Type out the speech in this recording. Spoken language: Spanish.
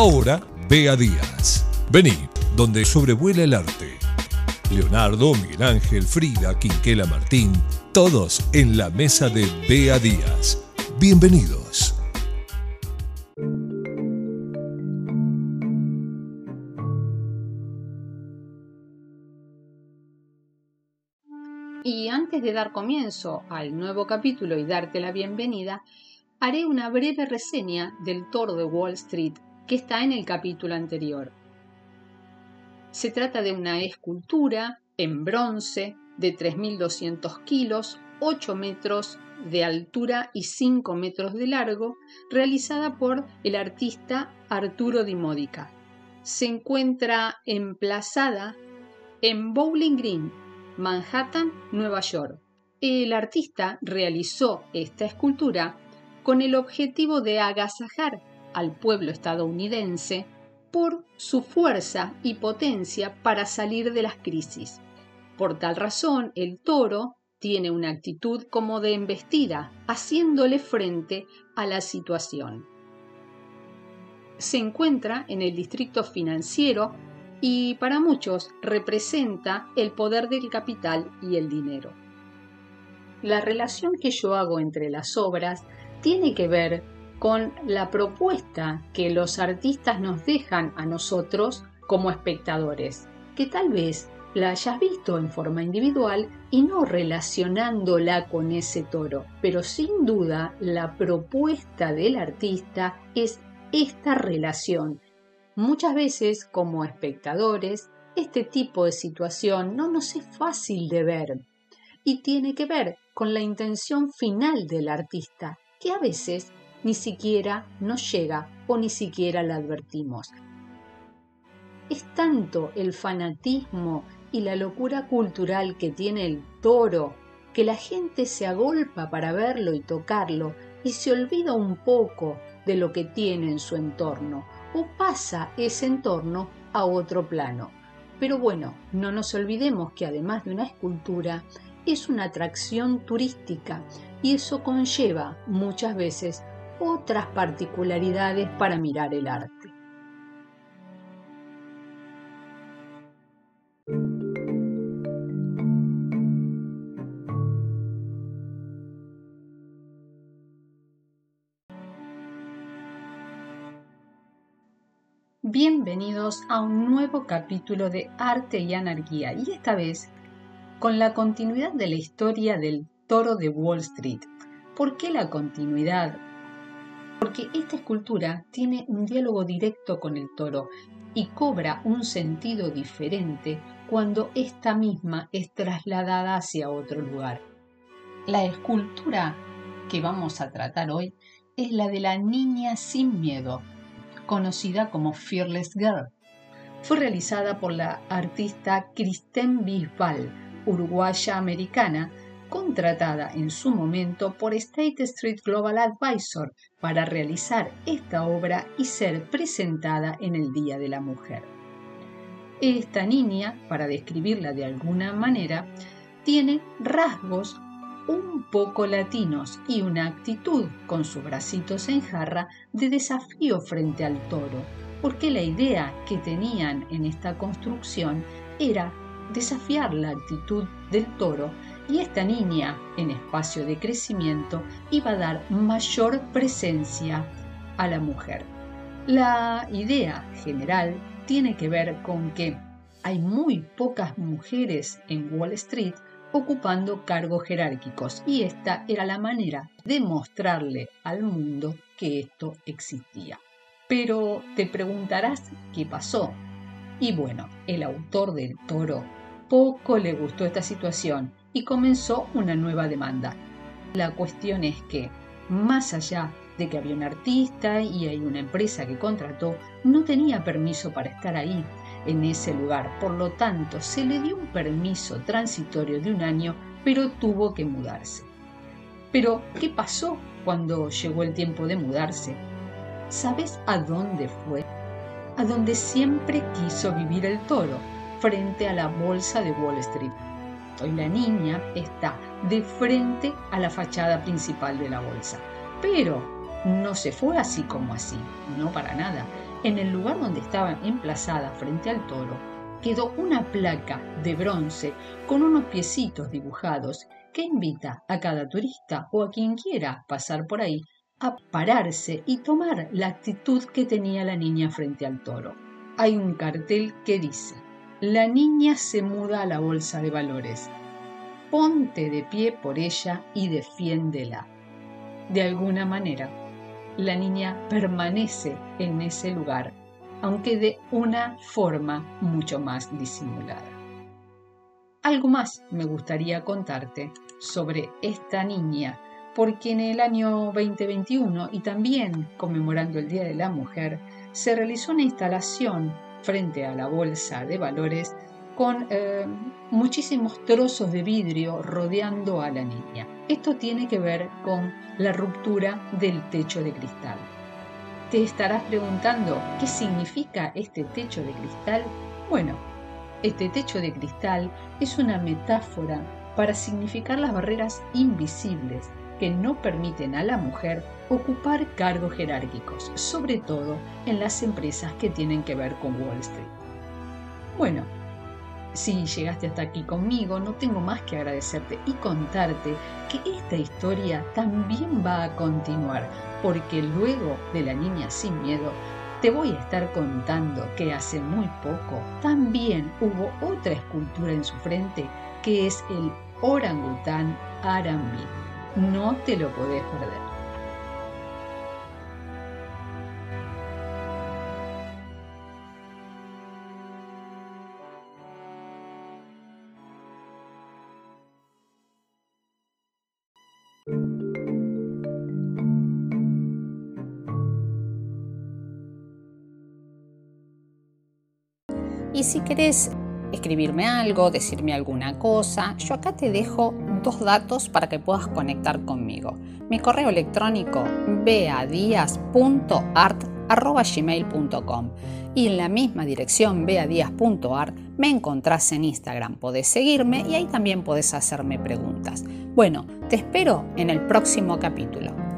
Ahora, Bea Díaz. Vení, donde sobrevuela el arte. Leonardo, Miguel Ángel, Frida, Quinquela Martín, todos en la mesa de Bea Díaz. Bienvenidos. Y antes de dar comienzo al nuevo capítulo y darte la bienvenida, haré una breve reseña del toro de Wall Street que está en el capítulo anterior. Se trata de una escultura en bronce de 3.200 kilos, 8 metros de altura y 5 metros de largo, realizada por el artista Arturo Di Modica. Se encuentra emplazada en Bowling Green, Manhattan, Nueva York. El artista realizó esta escultura con el objetivo de agasajar al pueblo estadounidense por su fuerza y potencia para salir de las crisis. Por tal razón, el toro tiene una actitud como de embestida, haciéndole frente a la situación. Se encuentra en el distrito financiero y para muchos representa el poder del capital y el dinero. La relación que yo hago entre las obras tiene que ver con la propuesta que los artistas nos dejan a nosotros como espectadores, que tal vez la hayas visto en forma individual y no relacionándola con ese toro, pero sin duda la propuesta del artista es esta relación. Muchas veces como espectadores este tipo de situación no nos es fácil de ver y tiene que ver con la intención final del artista, que a veces ni siquiera nos llega o ni siquiera la advertimos. Es tanto el fanatismo y la locura cultural que tiene el toro que la gente se agolpa para verlo y tocarlo y se olvida un poco de lo que tiene en su entorno o pasa ese entorno a otro plano. Pero bueno, no nos olvidemos que además de una escultura, es una atracción turística y eso conlleva muchas veces otras particularidades para mirar el arte. Bienvenidos a un nuevo capítulo de Arte y Anarquía y esta vez con la continuidad de la historia del toro de Wall Street. ¿Por qué la continuidad? Porque esta escultura tiene un diálogo directo con el toro y cobra un sentido diferente cuando esta misma es trasladada hacia otro lugar. La escultura que vamos a tratar hoy es la de la niña sin miedo, conocida como Fearless Girl. Fue realizada por la artista Kristen Bisbal, uruguaya americana, contratada en su momento por State Street Global Advisor para realizar esta obra y ser presentada en el Día de la Mujer. Esta niña, para describirla de alguna manera, tiene rasgos un poco latinos y una actitud con sus bracitos en jarra de desafío frente al toro, porque la idea que tenían en esta construcción era desafiar la actitud del toro y esta niña en espacio de crecimiento iba a dar mayor presencia a la mujer. La idea general tiene que ver con que hay muy pocas mujeres en Wall Street ocupando cargos jerárquicos y esta era la manera de mostrarle al mundo que esto existía. Pero te preguntarás qué pasó. Y bueno, el autor del toro poco le gustó esta situación y comenzó una nueva demanda. La cuestión es que, más allá de que había un artista y hay una empresa que contrató, no tenía permiso para estar ahí, en ese lugar. Por lo tanto, se le dio un permiso transitorio de un año, pero tuvo que mudarse. Pero, ¿qué pasó cuando llegó el tiempo de mudarse? ¿Sabes a dónde fue? A donde siempre quiso vivir el toro, frente a la bolsa de Wall Street y la niña está de frente a la fachada principal de la bolsa. Pero no se fue así como así, no para nada. en el lugar donde estaba emplazada frente al toro, quedó una placa de bronce con unos piecitos dibujados que invita a cada turista o a quien quiera pasar por ahí a pararse y tomar la actitud que tenía la niña frente al toro. Hay un cartel que dice, la niña se muda a la bolsa de valores. Ponte de pie por ella y defiéndela. De alguna manera, la niña permanece en ese lugar, aunque de una forma mucho más disimulada. Algo más me gustaría contarte sobre esta niña porque en el año 2021 y también conmemorando el Día de la Mujer, se realizó una instalación frente a la bolsa de valores con eh, muchísimos trozos de vidrio rodeando a la niña. Esto tiene que ver con la ruptura del techo de cristal. Te estarás preguntando qué significa este techo de cristal. Bueno, este techo de cristal es una metáfora para significar las barreras invisibles que no permiten a la mujer ocupar cargos jerárquicos, sobre todo en las empresas que tienen que ver con Wall Street. Bueno, si llegaste hasta aquí conmigo, no tengo más que agradecerte y contarte que esta historia también va a continuar, porque luego de la niña sin miedo, te voy a estar contando que hace muy poco también hubo otra escultura en su frente que es el orangután Arambi. No te lo podés perder. Y si querés escribirme algo, decirme alguna cosa, yo acá te dejo dos datos para que puedas conectar conmigo. Mi correo electrónico beadias.art.gmail.com y en la misma dirección beadias.art me encontrás en Instagram. Podés seguirme y ahí también podés hacerme preguntas. Bueno, te espero en el próximo capítulo.